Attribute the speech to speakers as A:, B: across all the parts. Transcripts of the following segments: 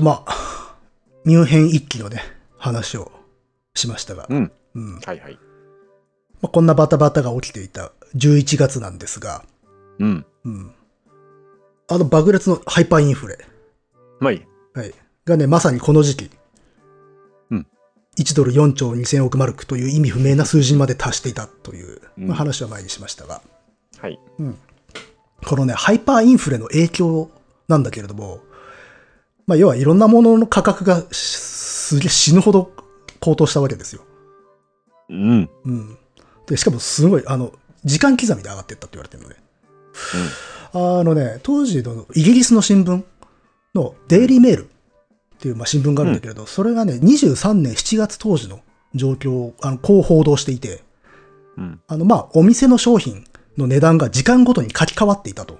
A: とまあ、ミュンヘン一揆のね、話をしましたが、
B: うん。
A: うんま
B: はいはい。
A: あ、こんなバタバタが起きていた11月なんですが、
B: うん。
A: うん。あの爆裂のハイパーインフレ、
B: まあいい。
A: はい、がね、まさにこの時期、
B: うん。
A: 1ドル4兆2000億マルクという意味不明な数字にまで達していたという、
B: うん
A: まあ、話は前にしましたが、
B: はい。
A: このね、ハイパーインフレの影響なんだけれども、まあ、要はいろんなものの価格がしすげえ死ぬほど高騰したわけですよ。
B: うん。
A: うん。で、しかもすごい、あの、時間刻みで上がっていったって言われてるのね。あのね、当時のイギリスの新聞のデイリーメールっていうまあ新聞があるんだけれど、それがね、23年7月当時の状況を、あの、こう報道していて、
B: うん。
A: あの、まあ、お店の商品の値段が時間ごとに書き換わっていたと。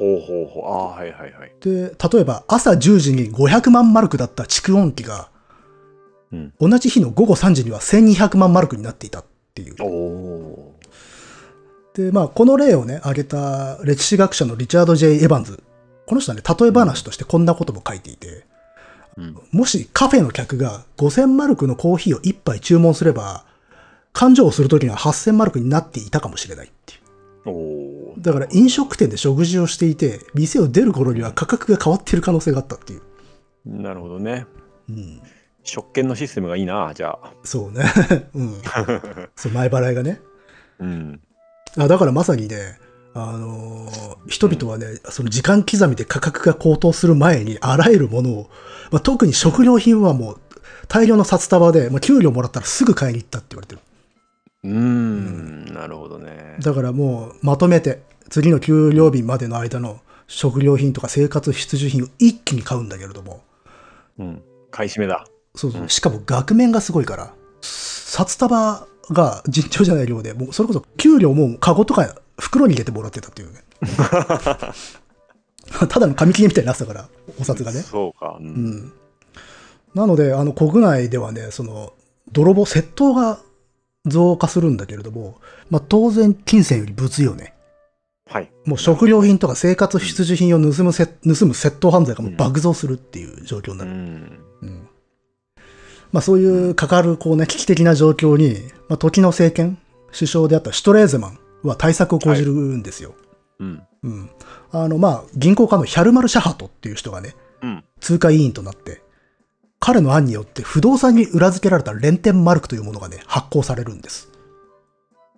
B: ほうほうほう。ああ、はいはいはい。
A: で、例えば朝10時に500万マルクだった蓄音機が、
B: うん。
A: 同じ日の午後3時には1200万マルクになっていたっていう。
B: おお
A: で、まあ、この例をね、挙げた歴史学者のリチャード・ J・ エヴァンズ。この人はね、例え話としてこんなことも書いていて、
B: ー。うん。
A: もしカフェの客が5000マルクのコーヒーを1杯注文すれば、勘定をするときには8000マルクになっていたかもしれないっていう。
B: お。
A: だから飲食店で食事をしていて、店を出る頃には価格が変わっている可能性があったっていう。
B: なるほどね。
A: うん。
B: 食券のシステムがいいな、じゃあ。
A: そうね。うん。そう、前払いがね。
B: うん。
A: あだからまさにね、あのー人々はね、その時間刻みで価格が高騰する前に、あらゆるものを、まあ、特に食料品はもう、大量の札束で、まあ、給料もらったらすぐ買いに行ったって言われてる。
B: うーん。なるほどね。
A: だからもう、まとめて、次の給料日までの間の食料品とか生活必需品を一気に買うんだけれども、
B: うん。買い占めだ。
A: そうそう、しかも額面がすごいから、札束が尋常じゃない量で、もうそれこそ給料もカゴとか袋に入れてもらってたっていうね。ただの紙切れみたいになってたから、お札がね。
B: そうか。う。
A: うんん。なので、あの、国内ではね、その、泥棒、窃盗が増加するんだけれども、まあ、当然、金銭より物よね。
B: はい。
A: もう食料品とか生活必需品を盗むせ、盗む窃盗犯罪がもう爆増するっていう状況に
B: う
A: なる。
B: ん。
A: うんまあそういうかかるこうね、危機的な状況に、まあ時の政権、首相であったシュトレーゼマンは対策を講じるんですよ。
B: うん。
A: うん。あの、まあ銀行家のヒャルマル・シャハトっていう人がね、
B: うん。
A: 通貨委員となって、彼の案によって不動産に裏付けられたレンテンマルクというものがね、発行されるんです。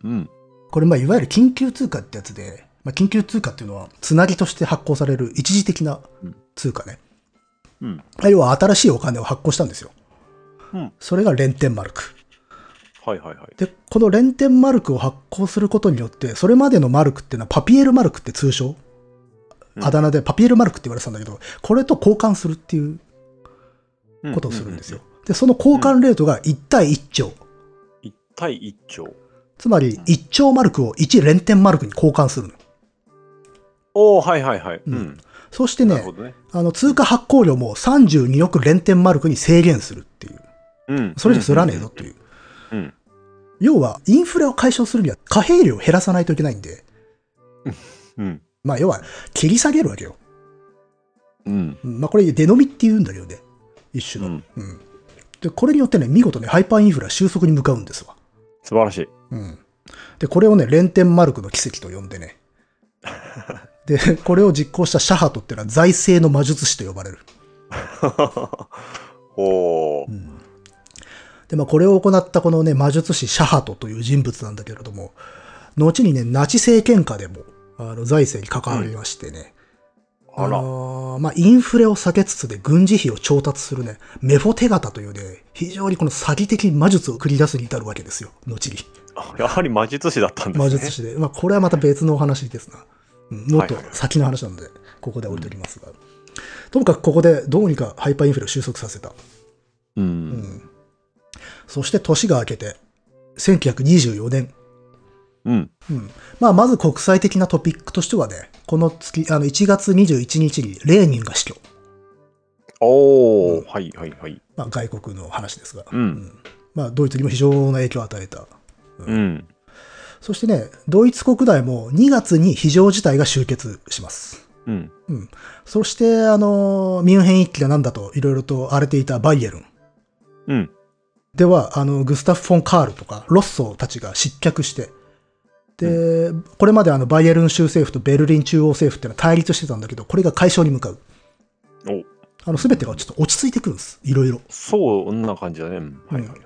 B: うん。
A: これまあいわゆる緊急通貨ってやつで、まあ緊急通貨っていうのはつなぎとして発行される一時的な通貨ね。
B: うん。
A: 要は新しいお金を発行したんですよ。
B: うん。
A: それがレンテンマルク。
B: はいはいはい。
A: で、このレンテンマルクを発行することによって、それまでのマルクっていうのはパピエルマルクって通称、
B: うん
A: あだ名でパピエルマルクって言われてたんだけど、これと交換するっていうことをするんですよ。で、その交換レートが1対1兆。
B: 1対1兆。
A: つまり、1兆マルクを1レンテンマルクに交換するの。
B: おおはいはいはい。
A: うん
B: うん。
A: そしてね
B: ね。
A: あの、通貨発行量も32億レンテンマルクに制限するっていう。
B: うん。
A: それじゃすらねえぞという。
B: うん。
A: 要は、インフレを解消するには貨幣量を減らさないといけないんで、
B: うん。
A: まあ、要は、切り下げるわけよ。
B: うん。
A: うんまあ、これ、デノミって言うんだけどね。一種の。
B: うん
A: うん。で、これによってね、見事ね、ハイパーインフレは収束に向かうんですわ。
B: 素晴らしい。
A: うん。で、これをね、レンテンマルクの奇跡と呼んでね。で、これを実行したシャハトっていうのは財政の魔術師と呼ばれる。
B: おお。
A: で、まあ、これを行ったこのね、魔術師シャハトという人物なんだけれども、後にね、ナチ政権下でも、あの、財政に関わりましてね、
B: あら。
A: まあ、インフレを避けつつで軍事費を調達するね、メフォテガタというね、非常にこの詐欺的魔術を繰り出すに至るわけですよ、後に。
B: あやはり魔術師だったんですね。
A: 魔術師で。まあ、これはまた別のお話ですな。うんもっと先の話なので、ここで置いておきますが。ともかくここでどうにかハイパーインフレを収束させた。
B: う。
A: うんん。そして年が明けて、1924年。
B: うん。
A: うん。まあ、まず国際的なトピックとしてはね、この月、あの、1月21日にレーニンが死去。
B: おお、はいはいはい。
A: まあ、外国の話ですが。
B: うん。
A: まあ、ドイツにも非常な影響を与えた。
B: うん。
A: そしてね、ドイツ国内も2月に非常事態が終結します。
B: うん。
A: そして、あの、ミュンヘン一揆が何だといろいろと荒れていたバイエルン
B: うん。
A: では、あの、グスタフ・フォン・カールとか、ロッソーたちが失脚して、で、これまであの、バイエルン州政府とベルリン中央政府っていうのは対立してたんだけど、これが解消に向かう。
B: お
A: あの、すべてがちょっと落ち着いてくるんです。いろいろ。
B: そんな感じだね。うんはいはいはい。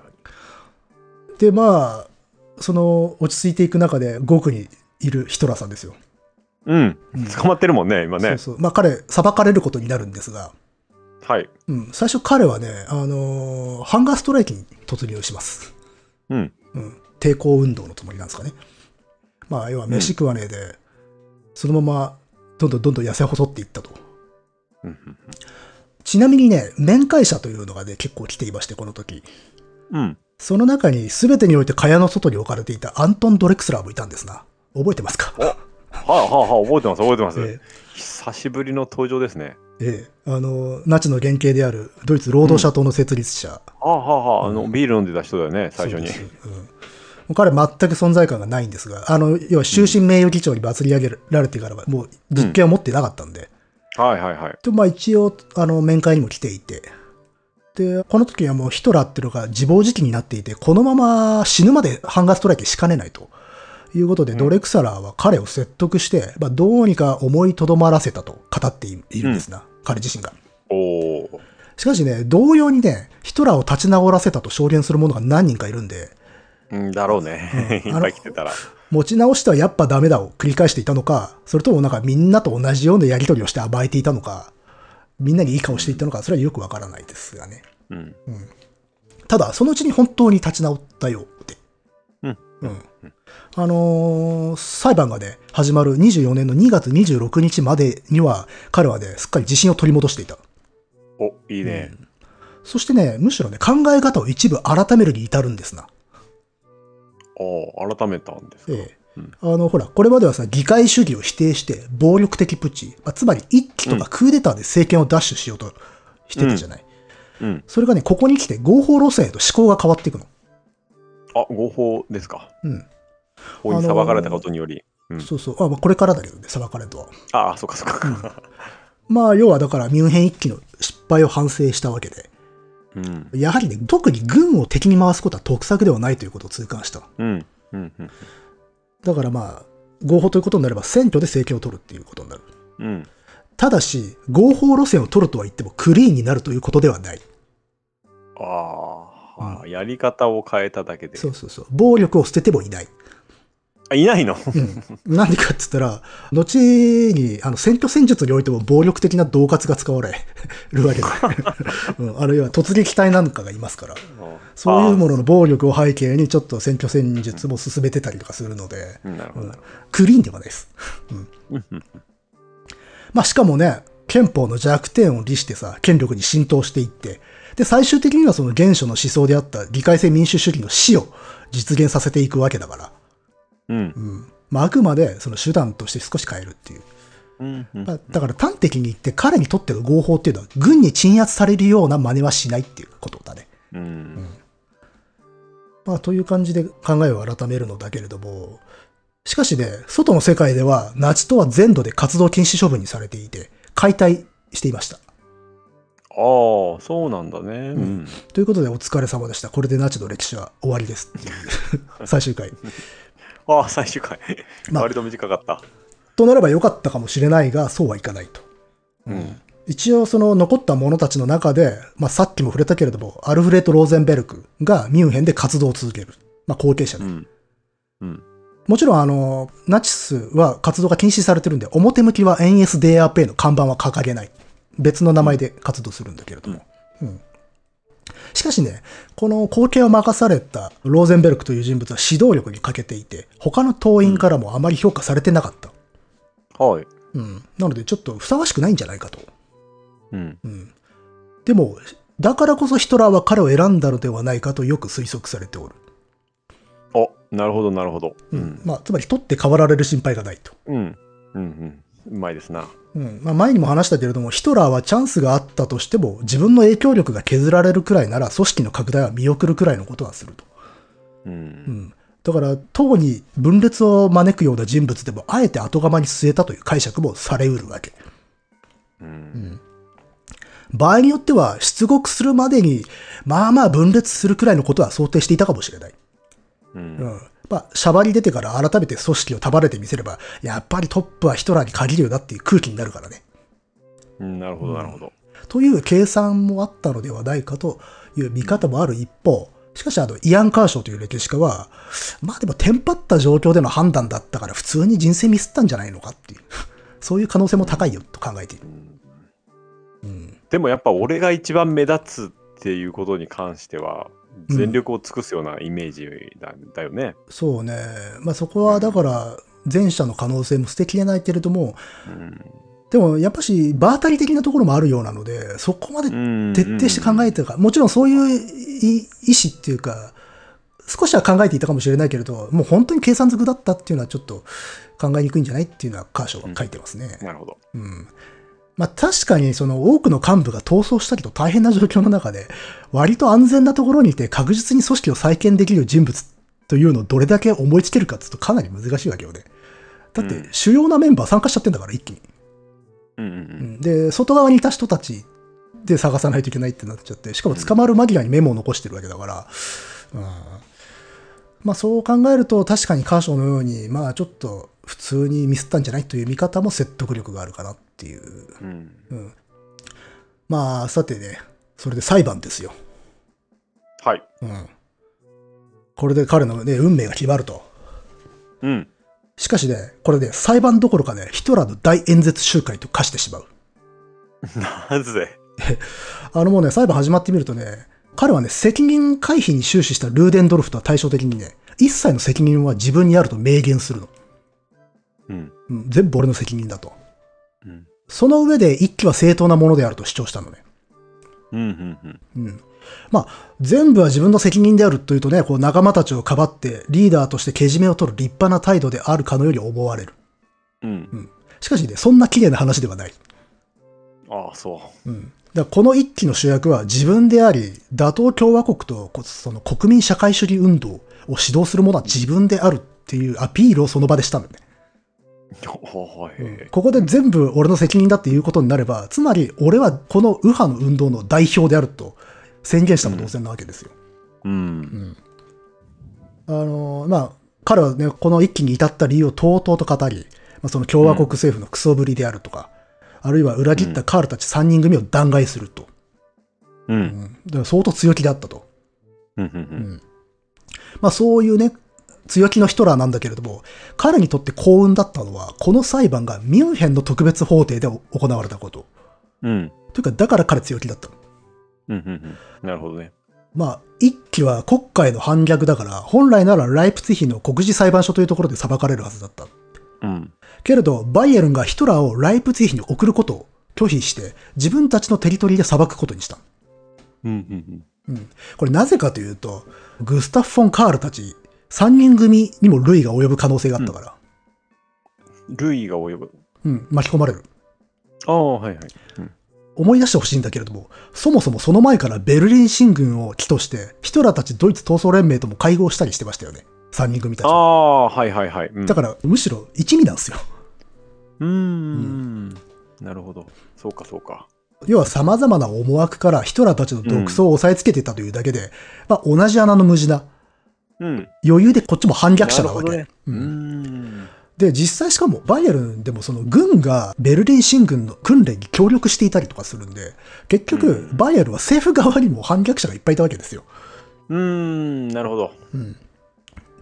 A: で、まあ、その、落ち着いていく中で、5区にいるヒトラーさんですよ。
B: うん
A: うん。
B: 捕まってるもんね、今ね。
A: そうそう。まあ、彼、裁かれることになるんですが、
B: はい。
A: うん、最初彼はね、あのーハンガーストライキに突入します。
B: うん。
A: うん、抵抗運動のつもりなんですかね。まあ、要は飯食わねえで、そのままどんどんどんどん痩せ細っていったと。
B: うんうん
A: ちなみにね、面会者というのがね、結構来ていまして、この時。
B: うん。
A: その中に全てにおいて蚊帳の外に置かれていたアントン・ドレクスラーもいたんですな。覚えてますか？
B: はいはいはい、覚えてます、覚えてます。
A: え
B: 久しぶりの登場ですね。
A: えええあの、ナチの原型であるドイツ労働者党の設立者。
B: はあはあはあ、あの、ビール飲んでた人だよね、最初に。
A: うん彼全く存在感がないんですが、あの、要は終身名誉議長に祭り上げられてからは、もう実権を持ってなかったんで、
B: はいはいはい。
A: でまあ一応、あの、面会にも来ていて、で、この時はもうヒトラーっていうのが自暴自棄になっていて、このまま死ぬまでハンガーストライキしかねないと。いうことで、
B: うん
A: ドレクサラーは彼を説得して、まあ、どうにか思いとどまらせたと語っているんですな、彼自身が。
B: おお。
A: しかしね、同様にね、ヒトラーを立ち直らせたと証言する者が何人かいるんで、
B: うんだろうね。
A: うん
B: いっぱい来てたら。
A: 持ち直してはやっぱダメだを繰り返していたのか、それともなんかみんなと同じようなやり取りをして甘えていたのか、みんなにいい顔していったのか、それはよくわからないですがね。
B: うん。
A: ただ、そのうちに本当に立ち直ったようで。
B: うん。
A: うん。あのー裁判がね、始まる24年の2月26日までには、彼はね、すっかり自信を取り戻していた。
B: お、いいね。
A: そしてね、むしろね、考え方を一部改めるに至るんですな。
B: おお、改めたんですか？
A: ええ
B: うん
A: あの、ほら、これまではさ、議会主義を否定して、暴力的プッチ、まあ、つまり一揆とかクーデターで政権を奪取しようとしてたじゃない。
B: うん。
A: それがね、ここに来て合法路線へと思考が変わっていくの。
B: あ、合法ですか？
A: うん。
B: 法に裁かれたことにより。うん。
A: そうそう。あ、まあ、これからだけどね、裁かれるとは。
B: ああ、そっかそっか。
A: まあ、要はだから、ミュンヘン一揆の失敗を反省したわけで、
B: うん。
A: やはりね、特に軍を敵に回すことは得策ではないということを痛感した。
B: うん。うん。うん。
A: だからまあ、合法ということになれば選挙で政権を取るっていうことになる。
B: うん。
A: ただし、合法路線を取るとは言ってもクリーンになるということではない。
B: あーあー、やり方を変えただけで。
A: そうそうそう。暴力を捨ててもいない。
B: あ、いないの？
A: うん。なんでかって言ったら、後に、あの、選挙戦術においても暴力的な恫喝が使われるわけで。うん、あるいは突撃隊なんかがいますから。そういうものの暴力を背景にちょっと選挙戦術も進めてたりとかするので、
B: うん。
A: クリーンではないです。
B: うんうん
A: まあしかもね、憲法の弱点を利してさ、権力に浸透していって、で、最終的にはその原初の思想であった議会制民主主義の死を実現させていくわけだから、
B: うん
A: うん。まああくまでその手段として少し変えるっていう。
B: うんうん
A: まあ、だから端的に言って彼にとっての合法っていうのは軍に鎮圧されるような真似はしないっていうことだね。
B: うん
A: まあという感じで考えを改めるのだけれども、しかしね、外の世界ではナチ党は全土で活動禁止処分にされていて、解体していました。
B: ああ、そうなんだね。うん。
A: ということでお疲れ様でした。これでナチの歴史は終わりですっていう 最終回。
B: ああ、最終回。
A: まあ
B: 割と短かった。
A: となれば良かったかもしれないが、そうはいかないと。
B: うん。
A: 一応その残った者たちの中で、まあさっきも触れたけれども、アルフレッド・ローゼンベルクがミュンヘンで活動を続ける。まあ後継者で。
B: うん。うん。
A: もちろんあの、ナチスは活動が禁止されてるんで、表向きは NSDAP の看板は掲げない。別の名前で活動するんだけれども。うんしかしね、この後継を任されたローゼンベルクという人物は指導力に欠けていて、他の党員からもあまり評価されてなかった。
B: はい。
A: うん。なのでちょっとふさわしくないんじゃないかと。
B: うん。
A: うん。でも、だからこそヒトラーは彼を選んだのではないかとよく推測されておる。
B: お、なるほど、なるほど。
A: う
B: うんん。
A: まあ、つまり取って代わられる心配がないと。
B: うん。うん。うん。うまいですな。
A: うんまあ、前にも話したけれども、ヒトラーはチャンスがあったとしても、自分の影響力が削られるくらいなら、組織の拡大は見送るくらいのことはすると。
B: う。
A: うんん、だから、党に分裂を招くような人物でも、あえて後釜に据えたという解釈もされうるわけ。
B: う。
A: うんん。場合によっては出国するまでに、まあまあ分裂するくらいのことは想定していたかもしれない。
B: う。
A: うんん。まあ、シャバに出てから改めて組織を束ねてみせれば、やっぱりトップはヒトラーに限るよなっていう空気になるからね。
B: うんなるほど、なるほど。
A: という計算もあったのではないかという見方もある一方、しかしあの、イアン・カーショーという歴史家は、まあでもテンパった状況での判断だったから普通に人生ミスったんじゃないのかっていう、そういう可能性も高いよと考えている。うん。
B: でもやっぱ俺が一番目立つっていうことに関しては、全力を尽くすようなイメージだ,、だよね。
A: そうね。まあそこはだから、前者の可能性も捨てきれないけれども、
B: うん
A: でもやっぱし、場当たり的なところもあるようなので、そこまで徹底して考えてるか、もちろんそういうい意思っていうか、少しは考えていたかもしれないけれど、もう本当に計算づくだったっていうのはちょっと考えにくいんじゃないっていうのはカーショーは書いてますね。
B: なるほど。
A: うん。まあ確かにその多くの幹部が逃走したりと大変な状況の中で、割と安全なところにいて確実に組織を再建できる人物というのをどれだけ思いつけるかっていうとかなり難しいわけよね。だって
B: うん。
A: 主要なメンバー参加しちゃってんだから一気に。
B: うんうん
A: うん。で、外側にいた人たちで探さないといけないってなっちゃって、しかも捕まる間際にメモを残してるわけだから、うん。まあそう考えると確かにカーショーのように、まあちょっと普通にミスったんじゃないという見方も説得力があるかなっていう。
B: うん。
A: うん、まあさてね、それで裁判ですよ。
B: はい。
A: うん。これで彼のね、運命が決まると。
B: うん。
A: しかしね、これね、裁判どころかね、ヒトラーの大演説集会と化してしまう。
B: なぜ？
A: あのもうね、裁判始まってみるとね、彼はね、責任回避に終始したルーデンドルフとは対照的にね、一切の責任は自分にあると明言するの。
B: うん。
A: うん、全部俺の責任だと。
B: うん。
A: その上で一機は正当なものであると主張したのね。
B: うん。うん。うん。
A: うん。まあ、全部は自分の責任であるというとね、こう仲間たちをかばってリーダーとしてけじめを取る立派な態度であるかのように思われる。
B: うん。
A: しかしね、そんな綺麗な話ではない。
B: ああ、そ
A: うん。だからこの一期の主役は自分であり、打倒共和国とこその国民社会主義運動を指導する者は自分であるっていうアピールをその場でしたんだよね。ここで全部俺の責任だっていうことになれば、つまり俺はこの右派の運動の代表であると宣言したも同然なわけですよ。
B: うん。
A: あのーまあ、彼はね、この一期に至った理由をとうとうと語り、まあ、その共和国政府のクソぶりであるとか、あるいは裏切ったカールたち3人組を弾劾すると。
B: う。
A: うんん。だから相当強気であったと。
B: うん。う。
A: うんん。まあそういうね、強気のヒトラーなんだけれども、彼にとって幸運だったのは、この裁判がミュンヘンの特別法廷で行われたこと。
B: うん。
A: というか、だから彼強気だったの。
B: うん。うん。なるほどね。
A: まあ、一期は国会の反逆だから、本来ならライプツィヒの国事裁判所というところで裁かれるはずだった。
B: うん。
A: けれど、バイエルンがヒトラーをライプツィヒに送ることを拒否して、自分たちのテリトリーで裁くことにした。
B: うん。うん。
A: うん。これなぜかというと、グスタッフ・フォン・カールたち、3人組にも類が及ぶ可能性があったから、
B: ルイが及ぶ。
A: うん、巻き込まれる。
B: ああ、はいはい。うん。
A: 思い出してほしいんだけれども、そもそもその前からベルリン進軍を起として、ヒトラーたちドイツ闘争連盟とも会合したりしてましたよね。3人組たち
B: あ
A: は。
B: あ、はいはいはい。うん
A: だから、むしろ一味なんですよ。
B: うーん。なるほど。そうかそうか。
A: 要は様々な思惑からヒトラーたちの独走を押さえつけてたというだけで、まあ同じ穴の無地な。
B: うん。
A: 余裕でこっちも反逆者なわけ。
B: ね。
A: う
B: うんん。
A: で、実際しかもバイエルンでもその軍がベルリン進軍の訓練に協力していたりとかするんで、結局、
B: うん
A: バイエルンは政府側にも反逆者がいっぱいいたわけですよ。
B: うーん、なるほど。
A: うん。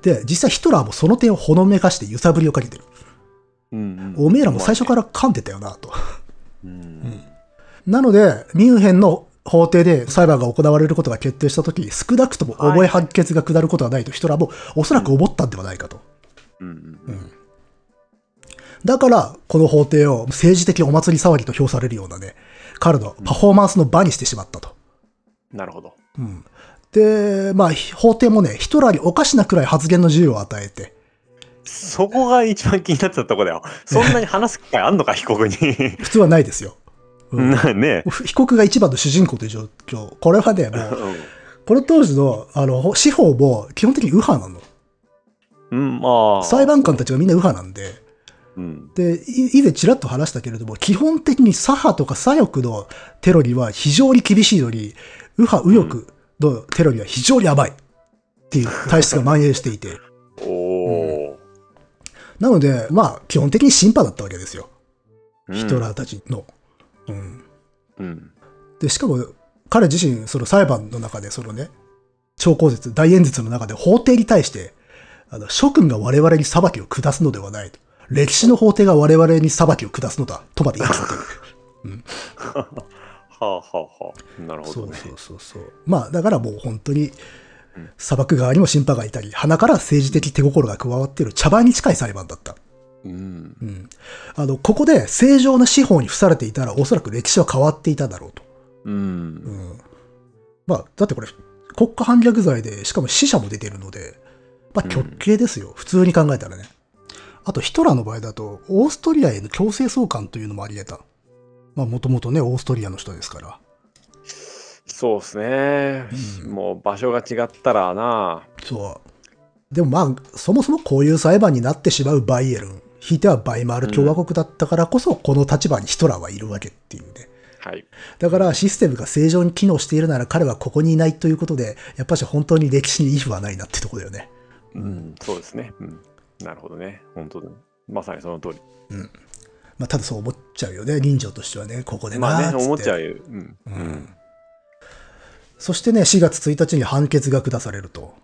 A: で、実際ヒトラーもその点をほのめかして揺さぶりをかけてる。
B: うん、
A: おめえらも最初から噛んでたよな、と。
B: うん。
A: なので、ミュンヘンの法廷で裁判が行われることが決定したとき、少なくとも重い判決が下ることはないとヒトラーもおそらく思ったんではないかと。
B: うん。うん。
A: だから、この法廷を政治的お祭り騒ぎと評されるようなね、彼のパフォーマンスの場にしてしまったと。
B: なるほど。
A: うん。で、まあ、法廷もね、ヒトラーにおかしなくらい発言の自由を与えて、
B: そこが一番気になってたとこだよ。そんなに話す機会あんのか、被告に。
A: 普通はないですよ。うん
B: なね
A: 被告が一番の主人公という状況。これはね、もう、この当時の、あの、司法も基本的に右派なの。
B: うん、まあ。
A: 裁判官たちがみんな右派なんで、
B: うん。
A: で、い以前ちらっと話したけれども、基本的に左派とか左翼のテロには非常に厳しいのに、右派右翼のテロには非常に甘いっていう体質が蔓延していて。
B: おお、
A: なので、まあ、基本的に審判だったわけですよ。
B: うん
A: ヒトラーたちの。うん。
B: うん。
A: で、しかも、彼自身、その裁判の中で、そのね、超口説、大演説の中で法廷に対して、あの、諸君が我々に裁きを下すのではないと。歴史の法廷が我々に裁きを下すのだ。とまで言い続ける。
B: はあはあはあ。なるほどね。
A: そうそうそう。まあ、だからもう本当に、裁く側にも審判がいたり、鼻から政治的手心が加わっている茶番に近い裁判だった。
B: うん。
A: うん。あの、ここで正常な司法に付されていたら、おそらく歴史は変わっていただろうと。
B: うん。
A: うん。まあ、だってこれ、国家反逆罪で、しかも死者も出てるので、まあ、極刑ですよ。普通に考えたらね。あと、ヒトラーの場合だと、オーストリアへの強制送還というのもあり得た。まあ、もともとね、オーストリアの人ですから。
B: そうですね。
A: うん
B: もう場所が違ったらな。
A: そう。でもまあ、そもそもこういう裁判になってしまうバイエルン、ひいてはバイマール共和国だったからこそ、この立場にヒトラーはいるわけっていうね。
B: はい。
A: だからシステムが正常に機能しているなら彼はここにいないということで、やっぱし本当に歴史にイフはないなってとこだよね。
B: うん。そうですね。うん。なるほどね。本当だ。まさにその通り。
A: まあ、ただそう思っちゃうよね、人情としてはね、ここでな
B: まあね、思っちゃうよ。うん。う
A: うん
B: ん。
A: そしてね、4月1日に判決が下されると。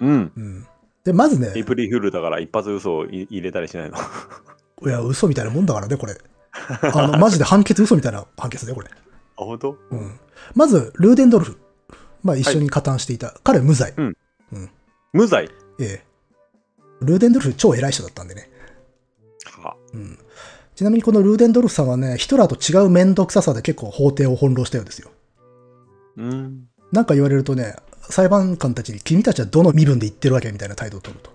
B: うん。
A: うん。で、まずね
B: エイ、プリルフールだから一発嘘をい入れたりしないの？
A: いや、嘘みたいなもんだからね、これ。あの、マジで判決嘘みたいな判決だよ、これ。
B: あ、本当？
A: うん。まず、ルーデンドルフ。まあ、一緒に加担していた。彼無罪。
B: 無罪？
A: ええ。ルーデンドルフ超偉い人だったんでね。
B: は
A: うん。ちなみにこのルーデンドルフさんはね、ヒトラーと違う面倒くささで結構法廷を翻弄したようですよ。
B: うん。
A: なんか言われるとね、裁判官たちに君たちはどの身分で言ってるわけみたいな態度を取ると。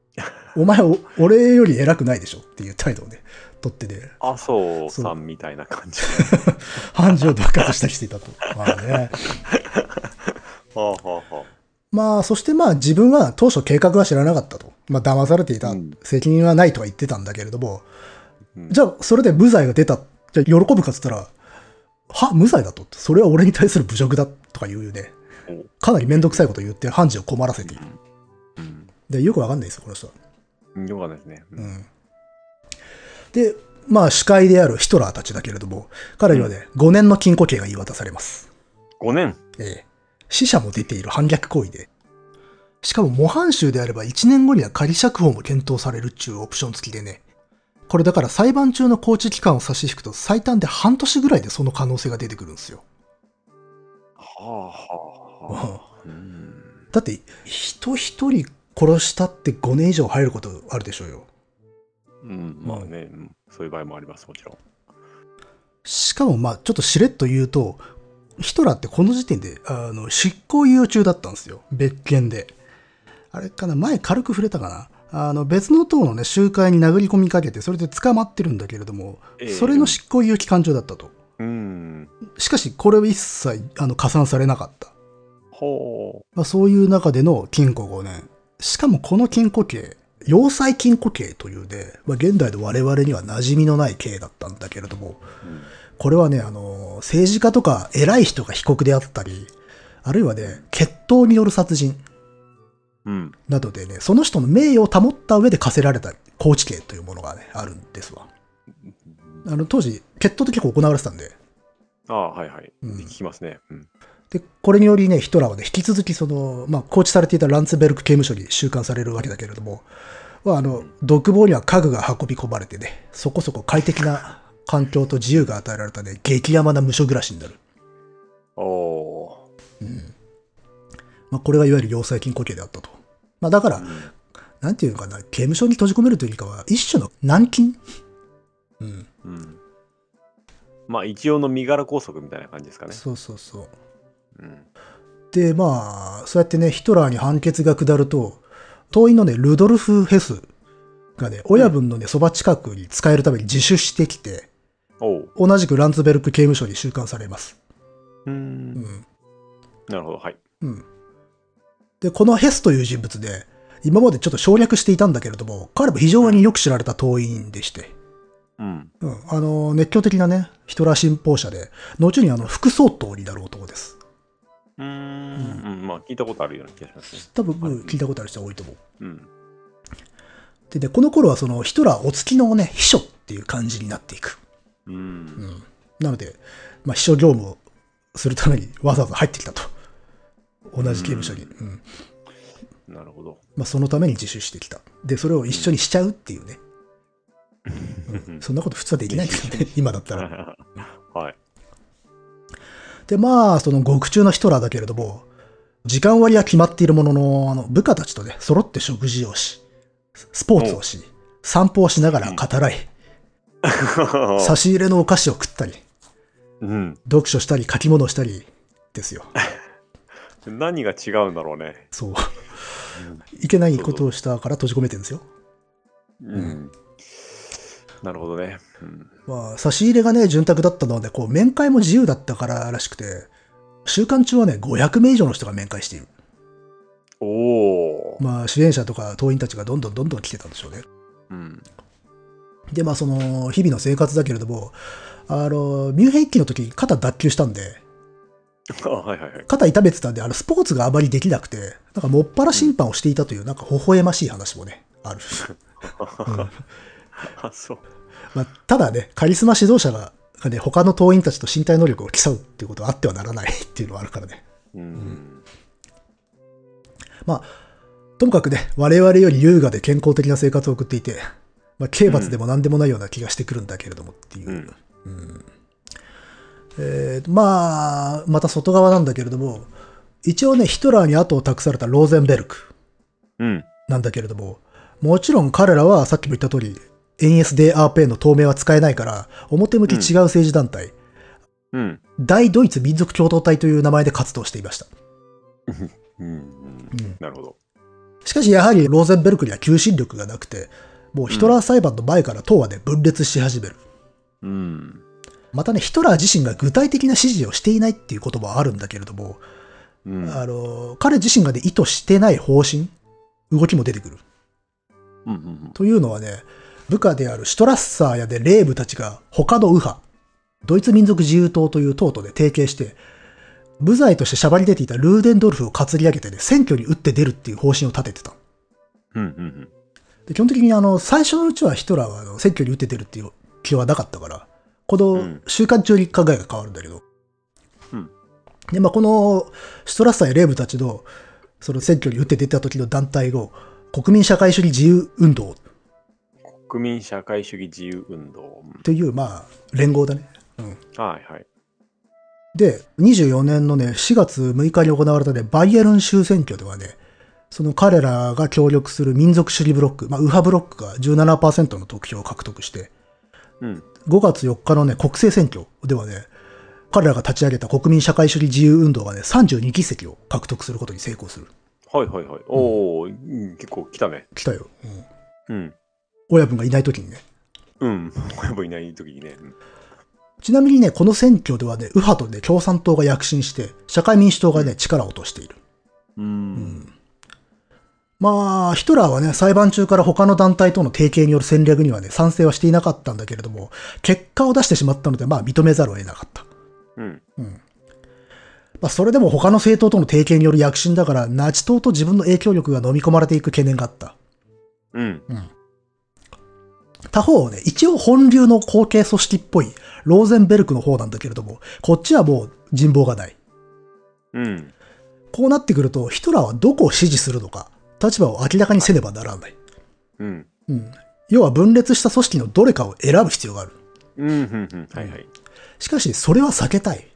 A: お前お、俺より偉くないでしょっていう態度をね、取ってね、
B: 麻生さんみたいな感じ。
A: 判事を爆発したりしていたと。まあね。
B: はあはあはあ。
A: まあ、そしてまあ自分は当初計画は知らなかったと。まあ騙されていた
B: うん。
A: 責任はないとは言ってたんだけれども、
B: うん
A: じゃあそれで無罪が出た。じゃあ喜ぶかっつったら、は、無罪だと。それは俺に対する侮辱だとか言うよね。
B: お
A: かなりめんどくさいこと言って判事を困らせている。
B: うん
A: で、よくわかんないですよ、この人は。
B: うん。よかったですね。う
A: うんん。で、まあ主会であるヒトラーたちだけれども、彼にはね、5年の禁錮刑が言い渡されます。
B: 5年？
A: ええ。死者も出ている反逆行為で。しかも模範囚であれば1年後には仮釈放も検討されるっちゅうオプション付きでね。これだから裁判中の拘置期間を差し引くと最短で半年ぐらいでその可能性が出てくるんですよ。
B: はあはあはあ。うん。
A: だって人一人殺したって5年以上入ることあるでしょうよ。
B: うん、まあね、うんそういう場合もあります、もちろん。
A: しかもまあちょっとしれっと言うと、ヒトラーってこの時点であの執行猶予中だったんですよ。別件で。あれかな前軽く触れたかなあの別の党のね集会に殴り込みかけてそれで捕まってるんだけれども、
B: ええ
A: それの執行猶予期間中だったと。
B: うん。
A: しかしこれは一切あの加算されなかった。
B: ほ
A: まあ、そういう中での禁錮5年。しかもこの禁錮刑、要塞禁錮刑というで、まあ、現代の我々には馴染みのない刑だったんだけれども、
B: う。うん
A: これはね、あの、政治家とか偉い人が被告であったり、あるいはね、決闘による殺人
B: うん。
A: などでね、その人の名誉を保った上で課せられた拘置刑というものがね、あるんですわ。あの、当時、決闘って結構行われてたんで、
B: ああ、はいはい。
A: うん
B: 聞きますね。うん。
A: で、これによりね、ヒトラーはね、引き続きその、まあ、拘置されていたランツベルク刑務所に収監されるわけだけれども、まあ、あの、独房には家具が運び込まれてね、そこそこ快適な環境と自由が与えられたね、激ヤマな無所暮らしになる。
B: おお
A: まあ、これがいわゆる要塞禁錮刑であったと。まあ、だから
B: ー。う、ん
A: なんていうのかな、刑務所に閉じ込めるというよりかは、一種の軟禁？うん。
B: うん。まあ、一応の身柄拘束みたいな感じですかね。
A: そうそうそう。
B: うん。
A: で、まあ、そうやってね、ヒトラーに判決が下ると、党員のね、ルドルフ・ヘスがね、親分のね、そば近くに使えるために自首してきて。同じくランツベルク刑務所に収監されます。
B: う。
A: うんん。
B: なるほど、はい。
A: うん。で、このヘスという人物で、今までちょっと省略していたんだけれども、彼も非常によく知られた党員でして、
B: うん。
A: うん、あの、熱狂的なね、ヒトラー信奉者で、後にあの、副総統になる男です。
B: うーん。うん。まあ、聞いたことあるような気がしますね。
A: 多分、うん聞いたことある人は多いと思う。
B: うん。
A: でね、この頃はその、ヒトラーお付きのね、秘書っていう感じになっていく。
B: うん。
A: うん。なので、まあ、秘書業務をするためにわざわざ入ってきたと。同じ刑務所に。うん。
B: なるほど。
A: まあ、そのために自首してきた。で、それを一緒にしちゃうっていうね。
B: うん
A: そんなこと普通はできないん ですよね、今だったら。
B: はい。
A: で、まあ、その獄中のヒトラーだけれども、時間割は決まっているものの、あの、部下たちとね、揃って食事をし、スポーツをし、散歩をしながら語らい、差し入れのお菓子を食ったり、
B: うん。
A: 読書したり書き物をしたりですよ。
B: 何が違うんだろうね。
A: そう。いけないことをしたから閉じ込めてるんですよ。
B: うん。なるほどね。うん。
A: まあ、差し入れがね、潤沢だったので、こう、面会も自由だったかららしくて、週間中はね、500名以上の人が面会している。
B: おお。
A: まあ、支援者とか党員たちがどんどんどんどん来てたんでしょうね。
B: うん。
A: で、まあ、その、日々の生活だけれども、あの、ミュンヘン一揆の時、肩脱臼したんで、
B: あ はいはいはい。
A: 肩痛めてたんで、あの、スポーツがあまりできなくて、なんか、もっぱら審判をしていたという、なんか、微笑ましい話もね、ある。
B: あ、そう。
A: まあ、ただね、カリスマ指導者が、がね、他の党員たちと身体能力を競うっていうことはあってはならない っていうのはあるからね。
B: うん。
A: まあ、ともかくね、我々より優雅で健康的な生活を送っていて、まあ、刑罰でも何でもないような気がしてくるんだけれどもっていう。
B: うん。
A: えーまあ、また外側なんだけれども、一応ね、ヒトラーに後を託されたローゼンベルク
B: うん。
A: なんだけれども、もちろん彼らはさっきも言った通り、NSDAP の透明は使えないから、表向き違う政治団体、
B: うん。
A: 大ドイツ民族共同体という名前で活動していました。
B: うん。
A: うん
B: なるほど。
A: しかしやはりローゼンベルクには求心力がなくて、もうヒトラー裁判の前から党はね、分裂し始める。
B: うん。
A: またね、ヒトラー自身が具体的な指示をしていないっていうこともあるんだけれども、
B: うん。
A: あの、彼自身がね、意図してない方針、動きも出てくる。
B: うんうん
A: というのはね、部下であるシュトラッサーやでレーブたちが他の右派、ドイツ民族自由党という党とで提携して、無罪としてしゃばり出ていたルーデンドルフを担ぎ上げてね、選挙に打って出るっていう方針を立ててた。で基本的にあの、最初のうちはヒトラーはあの選挙に打って出るっていう気はなかったから、こ
B: う
A: の
B: ん
A: 週間中に考えが変わるんだけど。
B: うん
A: で、まあ、このシュトラッサーやレーブたちの、その選挙に打って出た時の団体を、国民社会主義自由運動
B: 国民社会主義自由運動。
A: という、まあ、連合だね。うん。
B: はいはい。
A: で、24年のね、4月6日に行われたね、バイエルン州選挙ではね、その彼らが協力する民族主義ブロック、まあ、右派ブロックが17%の得票を獲得して、
B: うん。
A: 5月4日のね、国政選挙ではね、彼らが立ち上げた国民社会主義自由運動がね、32議席を獲得することに成功する。
B: はいはいはい。おお、うん結構来たね。
A: 来たよ。うん。
B: うん。
A: 親分がいない時にね。
B: うん。親分いない時にね。
A: ちなみにね、この選挙ではね、右派とね、共産党が躍進して、社会民主党がね、力を落としている。
B: うん。
A: まあ、ヒトラーはね、裁判中から他の団体との提携による戦略にはね、賛成はしていなかったんだけれども、結果を出してしまったので、まあ、認めざるを得なかった。
B: うん。
A: まあ、それでも他の政党との提携による躍進だから、ナチ党と自分の影響力が飲み込まれていく懸念があった。
B: うん。
A: 他方ね、一応本流の後継組織っぽい、ローゼンベルクの方なんだけれども、こっちはもう人望がない。
B: うん。
A: こうなってくると、ヒトラーはどこを支持するのか、立場を明らかにせねばならない。
B: うん。
A: うん。要は分裂した組織のどれかを選ぶ必要がある。
B: うん。うん。うん。はいはい。
A: しかし、それは避けたい。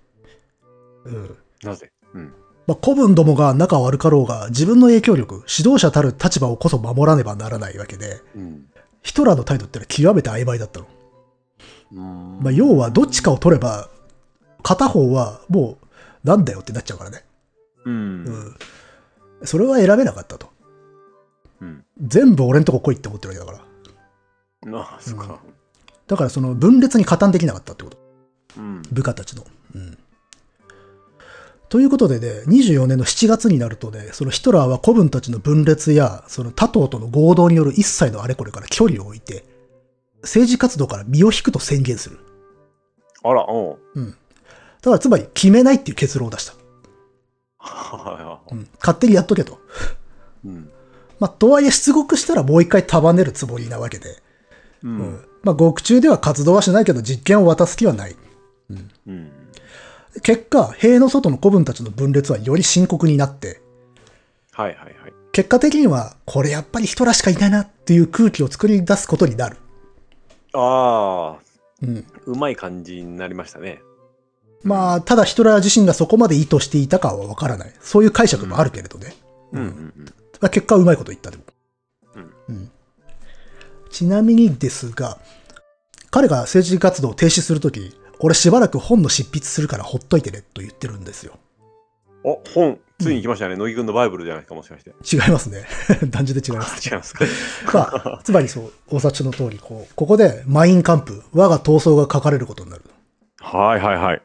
A: うん。
B: なぜ？うん。
A: まあ、古文どもが仲悪かろうが、自分の影響力、指導者たる立場をこそ守らねばならないわけで、
B: うん。
A: ヒトラーの態度ってのは極めて曖昧だったの。
B: うん
A: まあ、要はどっちかを取れば、片方はもう、なんだよってなっちゃうからね。
B: うん。
A: うん。それは選べなかったと。
B: うん。
A: 全部俺んとこ来いって思ってるわけだから。
B: ああ、そっか。
A: だからその分裂に加担できなかったってこと。
B: うん。
A: 部下たちの。うん。ということでね、24年の7月になるとね、そのヒトラーは古文たちの分裂や、その他党との合同による一切のあれこれから距離を置いて、政治活動から身を引くと宣言する。
B: あら、うん。
A: うん。だからつまり決めないっていう結論を出した。
B: は
A: うん。勝手にやっとけと。
B: いうん。
A: まあ、とはいえ出国したらもう一回束ねるつもりなわけで。
B: う。
A: うんん。まあ、獄中では活動はしないけど実験を渡す気はない。
B: うん。
A: 結果、塀の外の古文たちの分裂はより深刻になって、
B: はいはいはい。
A: 結果的には、これやっぱりヒトラーしかいないなっていう空気を作り出すことになる。
B: ああ、
A: うん。
B: うまい感じになりましたね。
A: まあ、ただヒトラー自身がそこまで意図していたかはわからない。そういう解釈もあるけれどね。
B: うんうん
A: まあ、結果うまいこと言ったでも。
B: うん
A: うんちなみにですが、彼が政治活動を停止するとき、俺しばらく本の執筆するからほっといてねと言ってるんですよ。
B: うん。お、本、ついに来ましたね。乃木くんのバイブルじゃないか、もしかして。
A: 違いますね。断じて違います。
B: 違いますか。
A: まあ、つまりそう、大察の通り、こう、ここでマインカンプ、我が闘争が書かれることになる。
B: はいはいはい。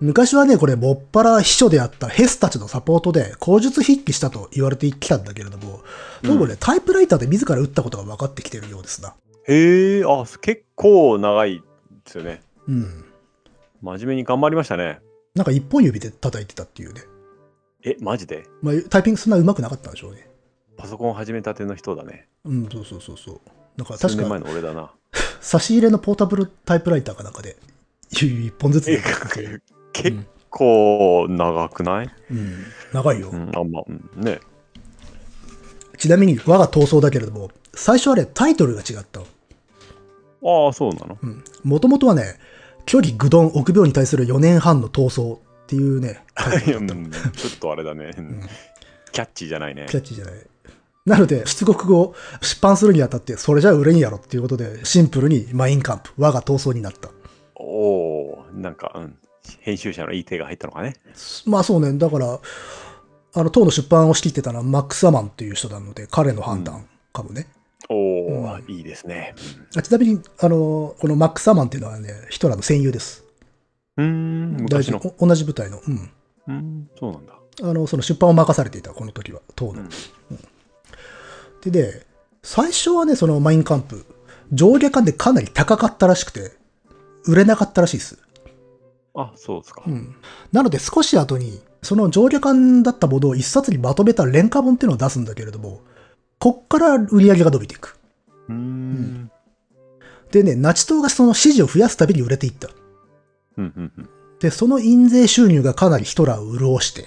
A: 昔はね、これ、もっぱら秘書であったヘスたちのサポートで、口述筆記したと言われてきたんだけれども、どうもね、タイプライターで自ら打ったことが分かってきてるようですな。
B: へえ、あ、結構長いですよね。
A: うん。
B: 真面目に頑張りましたね。
A: なんか一本指で叩いてたっていうね。
B: え、マジで？
A: まあ、タイピングそんな上手くなかったんでしょうね。
B: パソコン始めたての人だね。
A: うん、そうそうそうそう。なんか確か、
B: の俺だな。
A: 差し入れのポータブルタイプライターかなんかで、一本ずつ
B: え、結構長くない？
A: うん、長いよ。
B: うん、あんま、うん、ね。
A: ちなみに、我が闘争だけれども、最初はね、タイトルが違った。
B: ああ、そうなの？
A: うん。もともとはね、距離、愚鈍、臆病に対する4年半の闘争っていうね、
B: い やうん ちょっとあれだね。キャッチーじゃないね
A: キ。ャッチーじゃない。なので、出国後、出版するにあたって、それじゃ売れんやろっていうことで、シンプルにマインカンプ、我が闘争になった。
B: おおなんか、うん。編集者のいい手が入ったのかね。
A: まあそうね、だから、あの、当の出版を仕切ってたのはマックス・アマンっていう人なので、彼の判断かもね。
B: おお、
A: う
B: いいですね。
A: あちなみに、あの、このマックス・アマンっていうのはね、ヒトラーの戦友です。
B: うーん、昔の。
A: 同じ部隊の。うん。
B: うん、そうなんだ。
A: あの、その出版を任されていた、この時は、当の。
B: うん
A: で、で、最初はね、そのマインカンプ、上下感でかなり高かったらしくて、売れなかったらしいです。
B: あ、そうですか。
A: うん。なので少し後に、その上下巻だったものを一冊にまとめた廉価本っていうのを出すんだけれども、こっから売り上げが伸びていく。
B: うーん。
A: でね、ナチ党がその支持を増やすたびに売れていった。
B: うん、うん、うん。
A: で、その印税収入がかなりヒトラーを潤して、
B: うん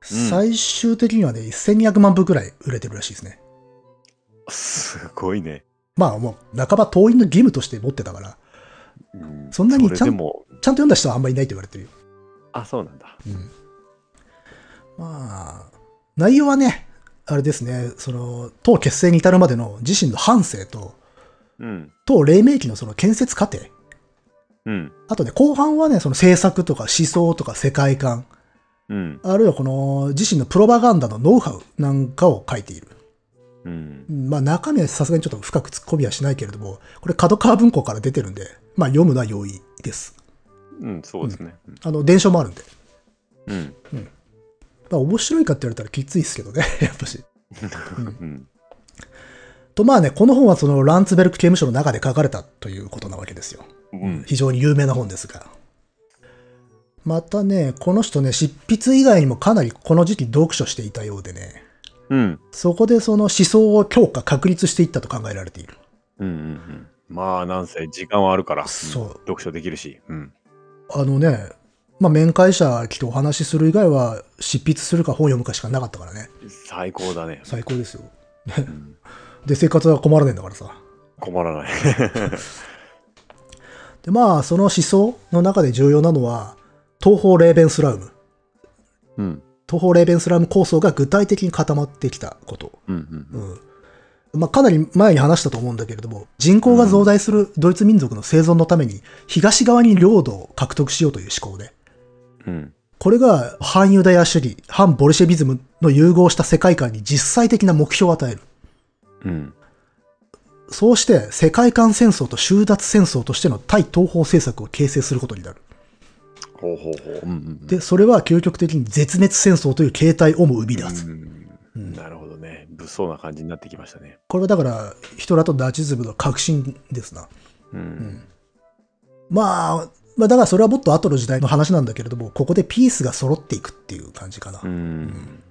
A: 最終的にはね、1200万部くらい売れてるらしいですね。
B: すごいね。
A: まあもう、半ば党員の義務として持ってたから、
B: うん
A: そんなにちゃんちゃんと読んだ人はあんまりいないと言われてるよ。
B: あ、そうなんだ。
A: うん。まあ、内容はね、あれですね、その、党結成に至るまでの自身の反省と、
B: うん。
A: 党黎明期のその建設過程、
B: うん。
A: あとね、後半はね、その政策とか思想とか世界観、
B: うん。
A: あるいはこの自身のプロパガンダのノウハウなんかを書いている。
B: うん。
A: まあ中身はさすがにちょっと深く突っ込みはしないけれども、これ角川文庫から出てるんで、まあ読むのは容易です。
B: うん、そうですね。
A: あの、伝承もあるんで。
B: うん。
A: まあ面白いかって言われたらきついですけどね、やっぱし。
B: うん。
A: とまあね、この本はそのランツベルク刑務所の中で書かれたということなわけですよ。
B: うん。
A: 非常に有名な本ですが。またね、この人ね、執筆以外にもかなりこの時期読書していたようでね、
B: うん。
A: そこでその思想を強化、確立していったと考えられている。
B: うん。うん。まあ、なんせ、時間はあるから、ん
A: そう
B: 読書できるし。うん。
A: あのね、まあ面会者来てお話しする以外は執筆するか本読むかしかなかったからね。
B: 最高だね。
A: 最高ですよ。
B: うん
A: で、生活は困らないんだからさ。
B: 困らない。
A: で、まあその思想の中で重要なのは、東方レーベンスラウム。
B: うん。
A: 東方レーベンスラム構想が具体的に固まってきたこと。
B: うん。うん。
A: うん。まあ、かなり前に話したと思うんだけれども、人口が増大するドイツ民族の生存のために、東側に領土を獲得しようという思考で、
B: うん。
A: これが反ユダヤ主義、反ボルシェビズムの融合した世界観に実際的な目標を与える。
B: うん。
A: そうして世界観戦争と収奪戦争としての対東方政策を形成することになる。
B: ほうほうほう。うんうん
A: で、それは究極的に絶滅戦争という形態をも生み出す。
B: うんなるほどね。物騒な感じになってきましたね。
A: これはだから、ヒトラーとナチズムの革新ですな。
B: うん。
A: まあ、まあだからそれはもっと後の時代の話なんだけれども、ここでピースが揃っていくっていう感じかな。
B: うん。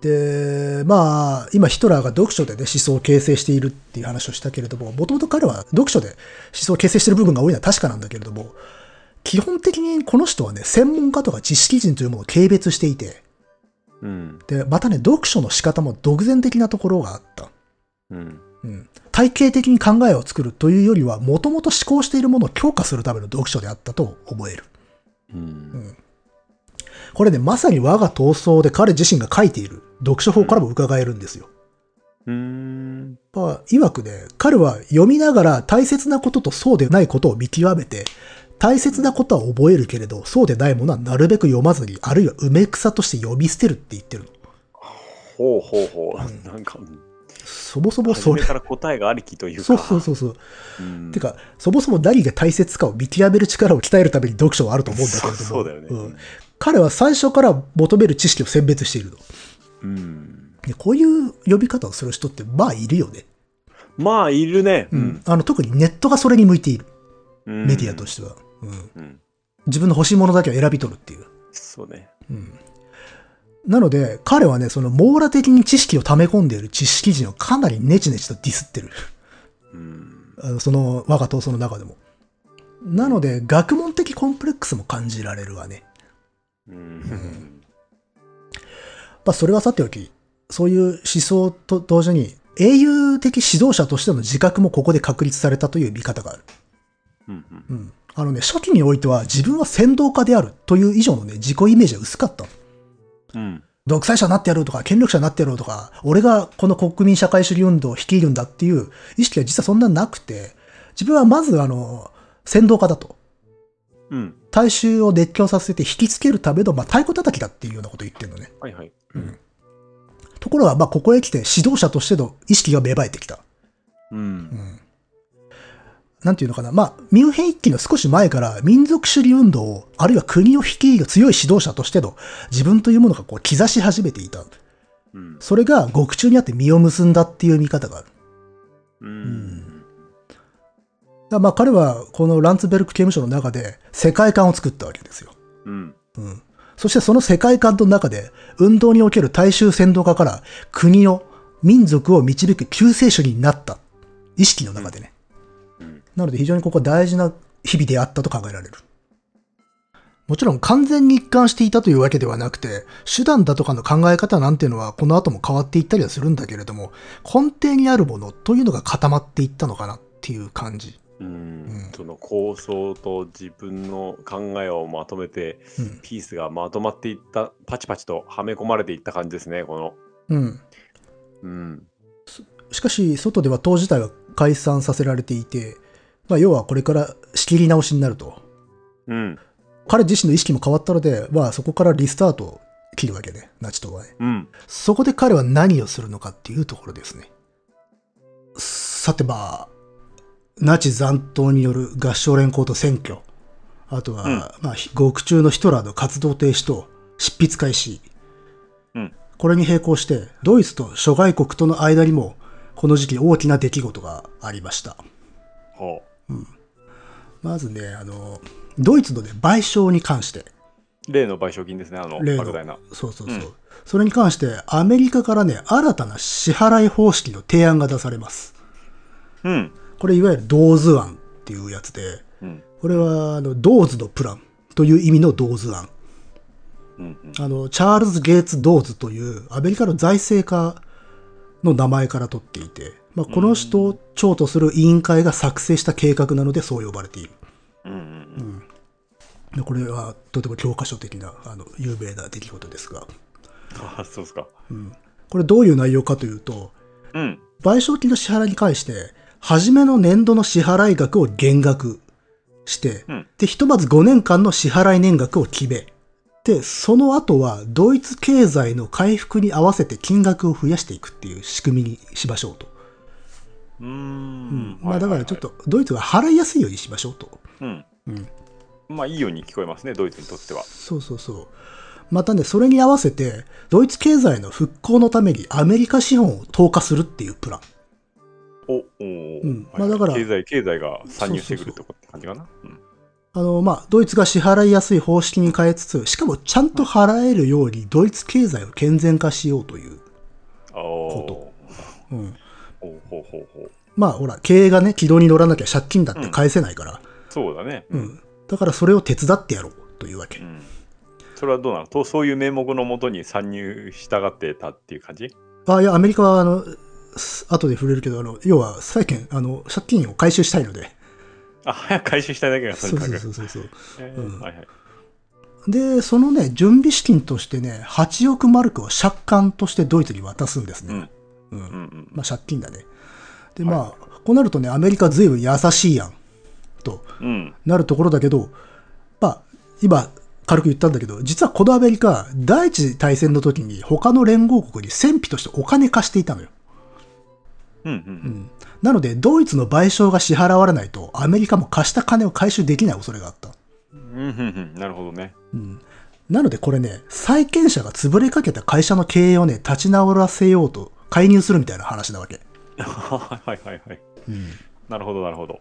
A: で、まあ、今ヒトラーが読書でね、思想を形成しているっていう話をしたけれども、もともと彼は読書で思想を形成している部分が多いのは確かなんだけれども、基本的にこの人はね、専門家とか知識人というものを軽蔑していて、
B: うん。
A: で、またね、読書の仕方も独善的なところがあった。
B: うん。
A: うん。体系的に考えを作るというよりは、もともと思考しているものを強化するための読書であったと思える。
B: うん。
A: これね、まさに我が闘争で彼自身が書いている読書法からも伺えるんですよ。
B: うん。
A: まあ、曰くね、彼は読みながら大切なこととそうでないことを見極めて、大切なことは覚えるけれど、そうでないものはなるべく読まずに、あるいは梅草として呼び捨てるって言ってるの。
B: ほうほうほう。うんなんか、
A: そもそもそれ
B: から答えがありきというか。
A: そうそうそうそう。
B: うん。
A: てか、そもそも何が大切かを見極める力を鍛えるために読書はあると思うんだけれども。
B: そうだよね。
A: ん彼は最初から求める知識を選別しているの。
B: うん。
A: でこういう呼び方をする人って、まあいるよね。
B: まあ、いるね。
A: うん。あの、特にネットがそれに向いている。
B: うん。
A: メディアとしては。うん。
B: うん。
A: 自分の欲しいものだけを選び取るっていう。
B: そうね。
A: うん。なので、彼はね、その網羅的に知識を溜め込んでいる知識人をかなりネチネチとディスってる。
B: うん。
A: その我が闘争の中でも。なので、学問的コンプレックスも感じられるわね。
B: うん。
A: まあ、それはさておき、そういう思想と同時に、英雄的指導者としての自覚もここで確立されたという見方がある。
B: うん。
A: うん。あのね、初期においては自分は先導家であるという以上のね、自己イメージは薄かったの。
B: うん。
A: 独裁者になってやろうとか、権力者になってやろうとか、俺がこの国民社会主義運動を率いるんだっていう意識が実はそんななくて、自分はまずあの、先導家だと。
B: うん。
A: 大衆を熱狂させて引きつけるための、まあ、太鼓叩きだっていうようなことを言ってるのね。
B: はいはい。
A: ところが、まあ、ここへ来て指導者としての意識が芽生えてきた。
B: うん。
A: なんていうのかな。まあ、ミュンヘン一揆の少し前から民族主義運動を、あるいは国を率いる強い指導者としての自分というものがこう兆し始めていた。
B: うん。
A: それが獄中にあって実を結んだっていう見方がある。
B: うん。
A: だからまあ彼はこのランツベルク刑務所の中で世界観を作ったわけですよ。
B: うん。
A: うん。そしてその世界観の中で運動における大衆先導家から国を、民族を導く救世主になった。意識の中でね。
B: うん。
A: なので非常にここは大事な日々であったと考えられる。もちろん完全に一貫していたというわけではなくて、手段だとかの考え方なんていうのはこの後も変わっていったりはするんだけれども、根底にあるものというのが固まっていったのかなっていう感じ。
B: うん。その構想と自分の考えをまとめて、
A: うん。
B: ピースがまとまっていった、パチパチとはめ込まれていった感じですね、この。
A: うん。
B: うん。
A: しかし、外では党自体は解散させられていて、まあ、要はこれから仕切り直しになると。
B: うん。
A: 彼自身の意識も変わったので、まあ、そこからリスタートを切るわけね、ナチ党はね。
B: うん。
A: そこで彼は何をするのかっていうところですね。さてまあ、ナチ残党による合唱連行と選挙、あとは、
B: うん
A: まあ、獄中のヒトラーの活動停止と執筆開始、
B: うん。
A: これに並行して、ドイツと諸外国との間にも、この時期大きな出来事がありました。
B: ほ
A: まずね、あの、ドイツのね、賠償に関して、
B: う。例の賠償金ですね、あの、
A: 例の
B: 莫大な。
A: そうそうそう。
B: うん
A: それに関して、アメリカからね、新たな支払い方式の提案が出されます。
B: うん。
A: これいわゆるドーズ案っていうやつで、
B: うん。
A: これはあのドーズのプランという意味のドーズ案。
B: うん。うん
A: あの、チャールズ・ゲイツ・ドーズというアメリカの財政家の名前から取っていて、まあ、この人を長とする委員会が作成した計画なのでそう呼ばれている。
B: うんうん
A: でこれはとても教科書的なあの有名な出来事ですが、
B: あ、そうですか。
A: これどういう内容かというと、
B: うん。
A: 賠償金の支払いに関して、初めの年度の支払い額を減額して、
B: うん
A: で、ひとまず5年間の支払い年額を決め、で、その後はドイツ経済の回復に合わせて金額を増やしていくっていう仕組みにしましょうと。
B: うーん。
A: まあだからちょっとドイツが払いやすいようにしましょうと。
B: うん。まあいいように聞こえますね、ドイツにとっては。
A: そうそうそう。またね、それに合わせて、ドイツ経済の復興のためにアメリカ資本を投下するっていうプラン。
B: おお、
A: うん
B: はい
A: まあだから
B: 経済、経済が参入してくるって感じかな？うん
A: あの、まあ、ドイツが支払いやすい方式に変えつつ、しかもちゃんと払えるように、ドイツ経済を健全化しようという。
B: あ
A: こ
B: ー
A: うん。
B: ほうほうほう。
A: まあ、ほら、経営がね、軌道に乗らなきゃ借金だって返せないから、
B: そうだね。
A: うん。だからそれを手伝ってやろうというわけ
B: う。んそれはどうなの？とそういう名目のもとに参入したがってたっていう感じ？
A: あ、いや、アメリカは、あの、す後で触れるけど、あの、要は、債券、あの、借金を回収したいので。
B: あ、早く回収したいだけがと
A: そうそう
B: にかく。
A: そうそうそう。
B: え
A: うん
B: ーはいはい。
A: で、そのね、準備資金としてね、8億マルクを借款としてドイツに渡すんですね。うん。
B: うんうん。
A: まあ、借金だね。で、まあ、こうなるとね、アメリカずいぶん優しいやん、と
B: うん。
A: なるところだけど、まあ、今、軽く言ったんだけど、実はこのアメリカ、第一次大戦の時に他の連合国に戦費としてお金貸していたのよ。
B: うんう。
A: うんん。なので、ドイツの賠償が支払われないと、アメリカも貸した金を回収できない恐れがあった。
B: うんうんうん。なるほどね。
A: うん。なのでこれね、債権者が潰れかけた会社の経営をね、立ち直らせようと介入するみたいな話なわけ。
B: はいはいはいはい。
A: うん。
B: なるほどなるほど。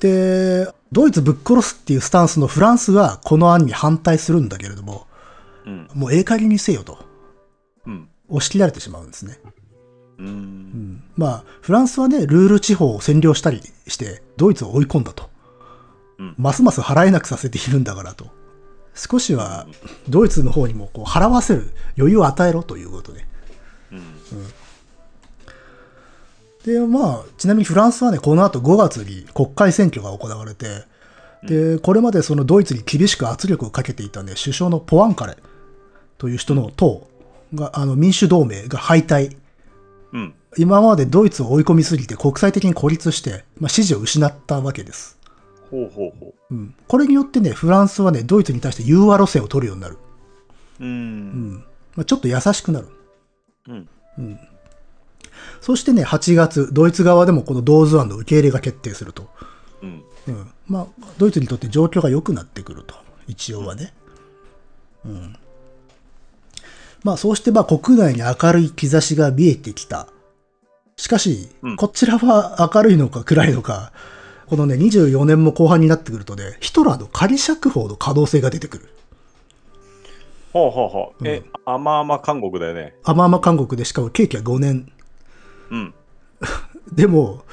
A: で、ドイツぶっ殺すっていうスタンスのフランスはこの案に反対するんだけれども、
B: うん。
A: もうええ加減にせよと
B: うん。
A: 押し切られてしまうんですね。
B: う。
A: うんん。まあ、フランスはね、ルール地方を占領したりして、ドイツを追い込んだと。
B: うん
A: ますます払えなくさせているんだからと。少しは、ドイツの方にもこう払わせる余裕を与えろということで。
B: うん。
A: で、まあ、ちなみにフランスはね、この後5月に国会選挙が行われて、で、これまでそのドイツに厳しく圧力をかけていたね、首相のポワンカレという人の党が、あの民主同盟が敗退。
B: うん。
A: 今までドイツを追い込みすぎて国際的に孤立して、まあ、支持を失ったわけです。
B: ほうほうほ
A: うん。これによってね、フランスはね、ドイツに対して融和路線を取るようになる。
B: う。う。
A: うんん。まあ、ちょっと優しくなる。
B: うん。
A: そしてね、8月、ドイツ側でもこの同図案の受け入れが決定すると。
B: うん。
A: うん。まあ、ドイツにとって状況が良くなってくると。一応はね。うん。まあ、そうして、まあ、国内に明るい兆しが見えてきた。しかし、
B: うん
A: こちらは明るいのか暗いのか、このね、24年も後半になってくるとね、ヒトラーの仮釈放の可能性が出てくる。
B: ほうほうほう。え
A: うん、
B: 甘々韓国だよね。
A: 甘々韓国でしかも刑期は5年。
B: うん。
A: でも、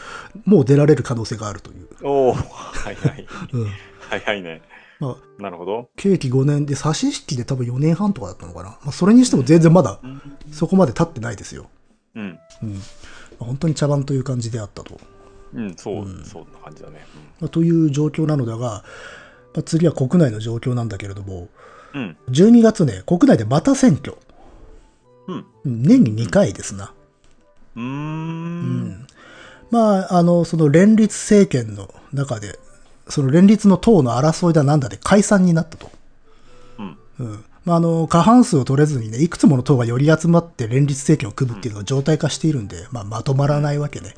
A: もう出られる可能性があるという。
B: おおはいはい。
A: うん。
B: はいはいね。
A: まあ、
B: なるほど。
A: 刑期5年で、差し引きで多分4年半とかだったのかな。まあ、それにしても全然まだそこまで経ってないですよ。
B: うん。
A: うん。本当に茶番という感じであったと。
B: うん、そう、そんな感じだね。
A: まあという状況なのだが、まあ、次は国内の状況なんだけれども、
B: うん。
A: 12月ね、国内でまた選挙。
B: うん。
A: うん年に2回ですな。
B: うん。
A: まあ、あの、その連立政権の中で、その連立の党の争いだなんだで解散になったと。
B: うん。
A: うん。まあ、あの、過半数を取れずにね、いくつもの党が寄り集まって連立政権を組むっていうのが状態化しているんで、まあ、まとまらないわけね。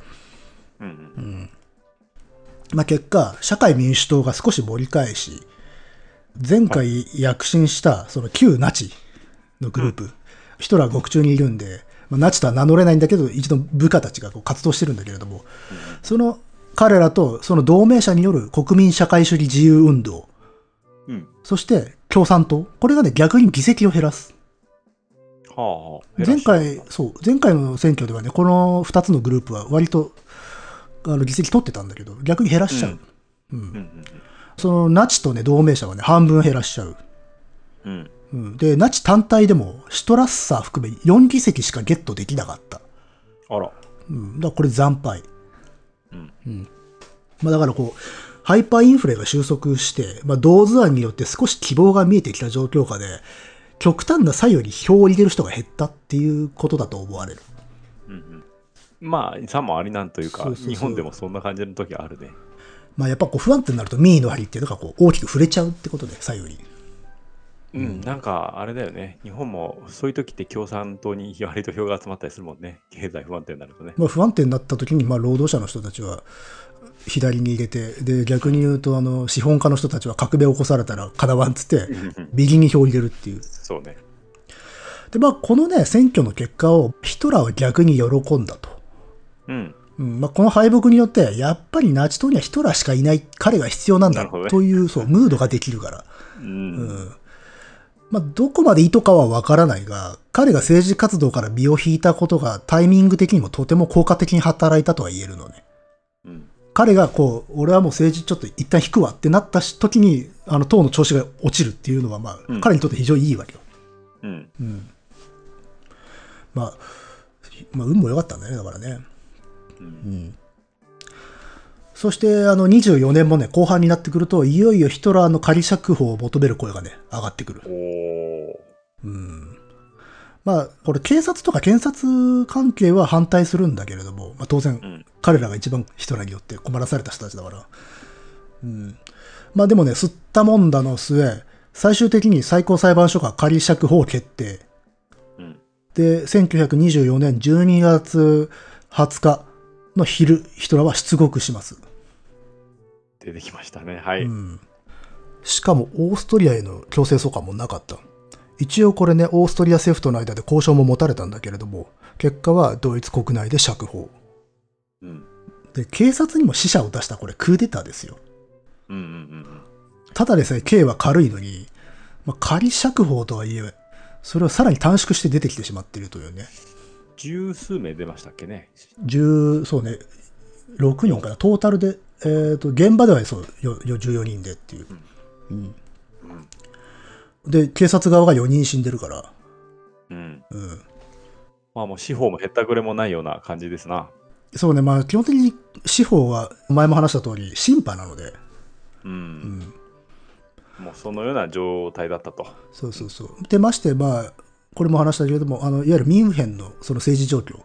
B: うん。うん。
A: まあ、結果、社会民主党が少し盛り返し、前回躍進した、その旧ナチのグループ、ヒトラー獄中にいるんで、まあ、ナチとは名乗れないんだけど、一度部下たちがこう活動してるんだけれども、その彼らとその同盟者による国民社会主義自由運動、
B: うん。
A: そして共産党、これがね、逆に議席を減らす。
B: はあはあ。
A: 前回、そう、前回の選挙ではね、この2つのグループは割とあの議席取ってたんだけど、逆に減らしちゃう。
B: うんうん
A: そのナチとね、同盟者はね、半分減らしちゃう。
B: うん。
A: うん、で、ナチ単体でも、シュトラッサー含め4議席しかゲットできなかった。
B: あら。
A: うん、だからこれ惨敗。
B: うん。
A: まあだからこう、ハイパーインフレが収束して、まあ同図案によって少し希望が見えてきた状況下で、極端な左右に票を入れる人が減ったっていうことだと思われる。
B: うんうん。まあ、さもありなんというか、日本でもそんな感じの時あるね。
A: まあやっぱこう不安定になると民意の張りっていうのがこう大きく触れちゃうってことで、左右に。
B: うん、なんかあれだよね。日本もそういう時って共産党に割と票が集まったりするもんね。経済不安定になるとね。
A: まあ不安定になった時に、まあ労働者の人たちは、左に入れて、で、逆に言うと、あの、資本家の人たちは革命を起こされたらかなわんっつって、右に票を入れるっていう。
B: そうね。
A: で、まあ、このね、選挙の結果をヒトラーは逆に喜んだと。
B: うん。
A: うんまあ、この敗北によって、やっぱりナチ党にはヒトラーしかいない、彼が必要なんだという、そう、ムードができるから。
B: うん。
A: うんまあ、どこまで意図かはわからないが、彼が政治活動から身を引いたことがタイミング的にもとても効果的に働いたとは言えるのね。
B: うん。
A: 彼がこう、俺はもう政治ちょっと一旦引くわってなった時に、あの、党の調子が落ちるっていうのは、まあ、
B: うん
A: 彼にとって非常にいいわけよ。
B: うん。
A: うん。まあ、まあ、運も良かったんだよね、だからね。
B: う。
A: うんん。そして、あの、24年もね、後半になってくると、いよいよヒトラーの仮釈放を求める声がね、上がってくる。うん。まあ、これ、警察とか検察関係は反対するんだけれども、まあ、当然、
B: うん。
A: 彼らが一番ヒトラーによって困らされた人たちだから。うん。まあでもね、吸ったもんだの末、最終的に最高裁判所が仮釈放を決定。
B: うん。
A: で、1924年12月20日の昼、ヒトラーは出国します。
B: 出てきましたね。はい。
A: うん。しかも、オーストリアへの強制送還もなかった。一応これね、オーストリア政府との間で交渉も持たれたんだけれども、結果はドイツ国内で釈放。
B: うん。
A: で、警察にも死者を出したこれクーデターですよ。
B: うんうんうん
A: ただでさえ刑は軽いのに、まあ、仮釈放とはいえ、それをさらに短縮して出てきてしまっているというね。
B: 十数名出ましたっけね。
A: 10、そうね、6人かな、トータルで、えっ、と、現場ではそう、よよ14人でっていう。うん。
B: うん。
A: で、警察側が4人死んでるから、
B: うん。
A: うん。
B: まあもう司法もへったくれもないような感じですな。
A: そうね、まあ、基本的に司法は、前も話した通り、審判なので、
B: う。
A: うんん。
B: もうそのような状態だったと。
A: そうそうそう。で、まして、まあ、これも話したけれども、あの、いわゆるミュンヘンのその政治状況。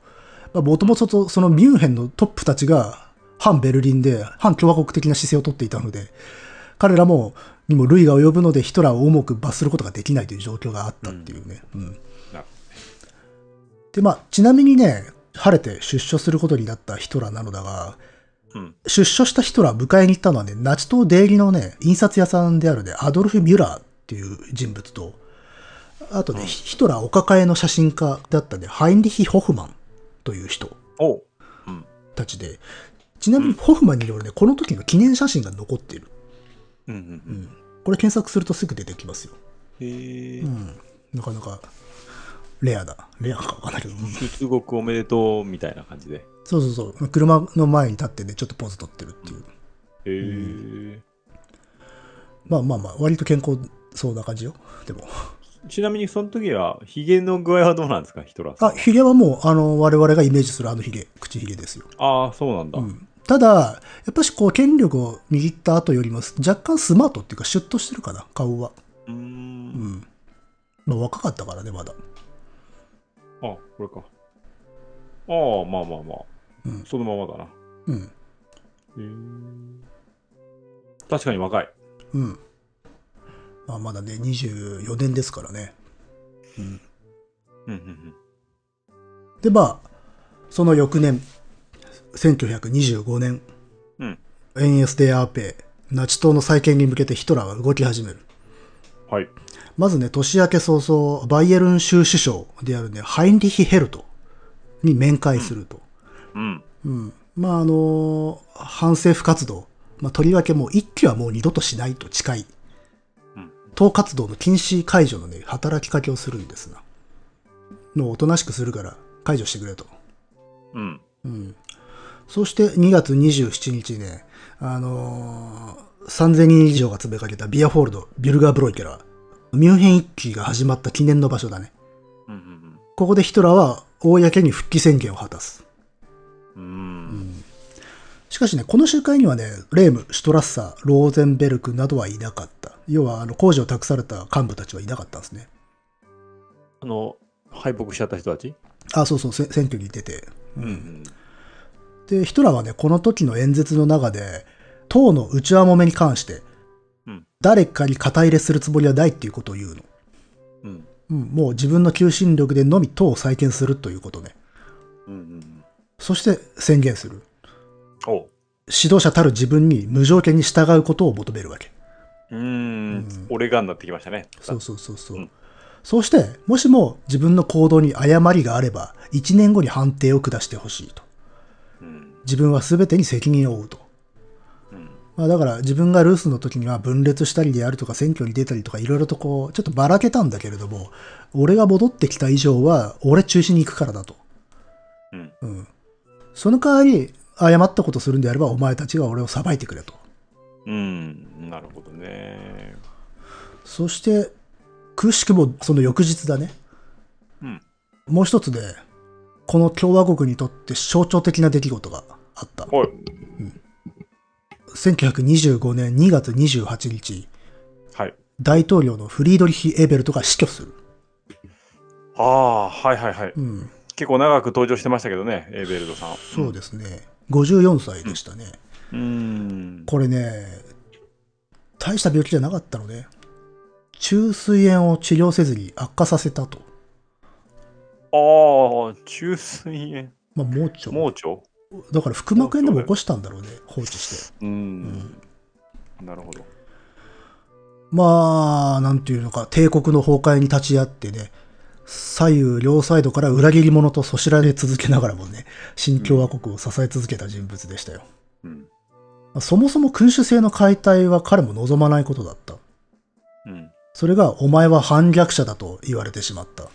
A: まあ、もともとそのミュンヘンのトップたちが、反ベルリンで、反共和国的な姿勢をとっていたので、彼らも、にも類が及ぶので、ヒトラーを重く罰することができないという状況があったっていうね。うん。で、まあ、ちなみにね、晴れて出所することになったヒトラーなのだが、
B: うん。
A: 出所したヒトラーを迎えに行ったのはね、ナチ党出入りのね、印刷屋さんであるね、アドルフ・ミュラーっていう人物と、あとね、ヒトラーお抱えの写真家だったね、ハインリヒ・ホフマンという人。たちで、ちなみにホフマンによるね、この時の記念写真が残っている。
B: うんうん
A: う
B: うん。
A: ん。これ検索するとすぐ出てきますよ。
B: へえ
A: う。ん。なかなか、レアだ。レアかわかんないけど。うん
B: 出国おめでとうみたいな感じで。
A: そうそうそう。車の前に立ってね、ちょっとポーズ取ってるっていう。
B: へえ。
A: まあまあまあ、割と健康そうな感じよ。でも。
B: ちなみにその時は、ヒゲの具合はどうなんですか、ヒトラーさん
A: あ、。ヒゲはもう、あの、我々がイメージするあのヒゲ、口ヒゲですよ。
B: ああ、そうなんだ。
A: うん。ただ、やっぱしこう、権力を握った後よりも、若干スマートっていうか、シュッとしてるかな、顔は。うんん。まあ、若かったからね、まだ。
B: あ、これか。ああ、まあまあまあ。
A: うん
B: そのままだな。
A: うん。
B: へえ。確かに若い。
A: うん。まあ、まだね、24年ですからね。うん。
B: うんうんうん。
A: で、まあ、その翌年、1925年、
B: うん。
A: エンエス・デ・アーペイ、ナチ党の再建に向けてヒトラーは動き始める。
B: はい。
A: まずね、年明け早々、バイエルン州首相であるね、ハインリヒ・ヘルトに面会すると。
B: うん。
A: うん。まあ、あの反政府活動、まあ、とりわけもう一期はもう二度としないと誓い、
B: うん
A: 党活動の禁止解除のね、働きかけをするんですな。のをおとなしくするから解除してくれと。
B: うん。
A: うん。そして2月27日ね、あのー3000人以上が詰めかけたビアホールド、ビュルガーブロイケラー、ミュンヘン一揆が始まった記念の場所だね。
B: うんうん
A: ここでヒトラーは公に復帰宣言を果たす。
B: うん。うん。
A: しかしね、この集会にはね、レーム、シュトラッサー、ローゼンベルクなどはいなかった。要は、あの、工事を託された幹部たちはいなかったんですね。
B: あの、敗北しちゃった人たち？
A: あ、そうそう、せ選挙に出て。
B: うんうん。
A: で、ヒトラーはね、この時の演説の中で、党の内輪もめに関して、
B: うん
A: 誰かに肩入れするつもりはないっていうことを言うの。
B: うん。
A: うん、もう自分の求心力でのみ党を再建するということね。
B: うんうん。
A: そして宣言する。
B: おう。
A: 指導者たる自分に無条件に従うことを求めるわけ。
B: うーん。俺がになってきましたね。
A: そうそうそうそう。
B: うん
A: そうして、もしも自分の行動に誤りがあれば、1年後に判定を下してほしいと。
B: うん。
A: 自分は全てに責任を負うと。
B: うん。
A: まあだから自分がルースの時には分裂したりであるとか選挙に出たりとかいろいろとこう、ちょっとばらけたんだけれども、俺が戻ってきた以上は、俺中心に行くからだと。
B: うん。
A: うん。その代わり、誤ったことするんであれば、お前たちが俺を裁いてくれと。
B: うん。なるほどね。
A: そして、くしくもその翌日だね。
B: うん。
A: もう一つで、この共和国にとって象徴的な出来事があった。
B: おい。
A: 1925年2月28日、
B: はい。
A: 大統領のフリードリヒ・エベルトが死去する。
B: ああ、はいはいはい。
A: うん。
B: 結構長く登場してましたけどね、エーベルドさん。
A: そうですね。54歳でしたね。
B: うーん。
A: これね、大した病気じゃなかったのね。中水炎を治療せずに悪化させたと。
B: ああ、中水炎。
A: まあ、盲腸。
B: 盲腸？
A: だから腹膜炎でも起こしたんだろうね、放置して。
B: うーん。なるほど。
A: まあ、なんていうのか、帝国の崩壊に立ち会ってね、左右両サイドから裏切り者とそしられ続けながらもね、新共和国を支え続けた人物でしたよ。
B: うん。
A: まあそもそも君主制の解体は彼も望まないことだった。
B: うん。
A: それが、お前は反逆者だと言われてしまった。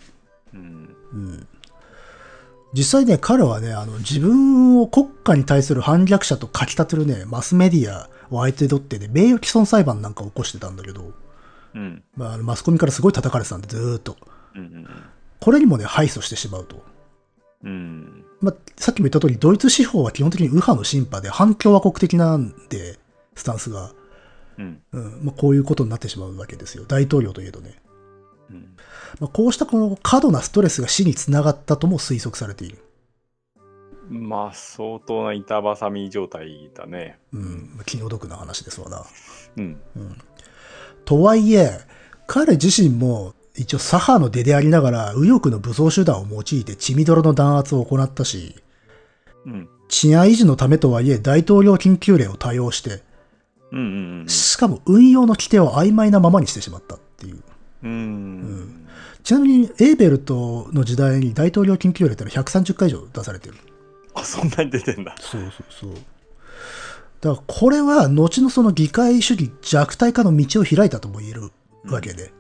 B: うん。
A: うん。実際ね、彼はね、あの、自分を国家に対する反逆者と書き立てるね、マスメディアを相手取ってね、名誉毀損裁判なんかを起こしてたんだけど、
B: うん。
A: まあ、あのマスコミからすごい叩かれてたんで、ずーっと。
B: うん。
A: これにもね、敗訴してしまうと。
B: うん。
A: まあ、さっきも言った通り、ドイツ司法は基本的に右派の審判で、反共和国的なんで、スタンスが。
B: うん。
A: うん。まあ、こういうことになってしまうわけですよ。大統領といえどね。
B: うん。
A: まあ、こうしたこの過度なストレスが死につながったとも推測されている。
B: まあ、相当な板挟み状態だね。
A: うん。まあ気の毒な話ですわな。
B: うん。
A: とはいえ、彼自身も一応左派の出でありながら右翼の武装手段を用いて血みどろの弾圧を行ったし、
B: うん。
A: 治安維持のためとはいえ大統領緊急令を多用して、
B: うん。うん。
A: しかも運用の規定を曖昧なままにしてしまったっていう。
B: うん。うん。
A: ちなみにエーベルトの時代に大統領緊急令ってのは130回以上出されてる。
B: あ、そんなに出てんだ。
A: そうそうそう。だからこれは後のその議会主義弱体化の道を開いたとも言えるわけで。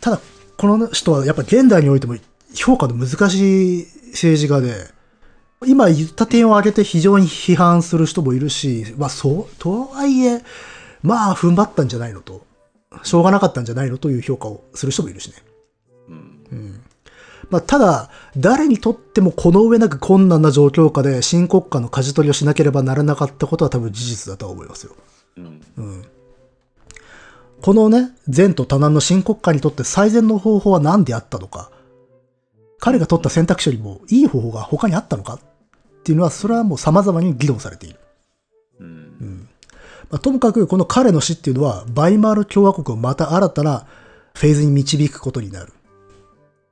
A: ただ、この人はやっぱ現代においても評価の難しい政治家で、今言った点を挙げて非常に批判する人もいるし、まあそう、とはいえ、まあ踏ん張ったんじゃないのと、しょうがなかったんじゃないのという評価をする人もいるしね。
B: うん。
A: まあ、ただ、誰にとってもこの上なく困難な状況下で新国家の舵取りをしなければならなかったことは多分事実だとは思いますよ。
B: うん。
A: うん。このね、前途多難の新国家にとって最善の方法は何であったのか。彼が取った選択肢よりもいい方法が他にあったのかっていうのは、それはもう様々に議論されている。
B: うん。
A: まあ、ともかくこの彼の死っていうのは、バイマール共和国をまた新たなフェーズに導くことになる。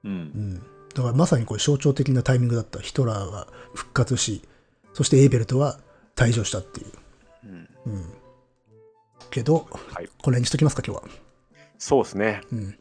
B: う。
A: うんん。だからまさにこれ象徴的なタイミングだった。ヒトラーが復活し、そしてエーベルトは退場したっていう。
B: うん。
A: けど、
B: はい。
A: これにしときますか、今日は。
B: そうですね。
A: うん。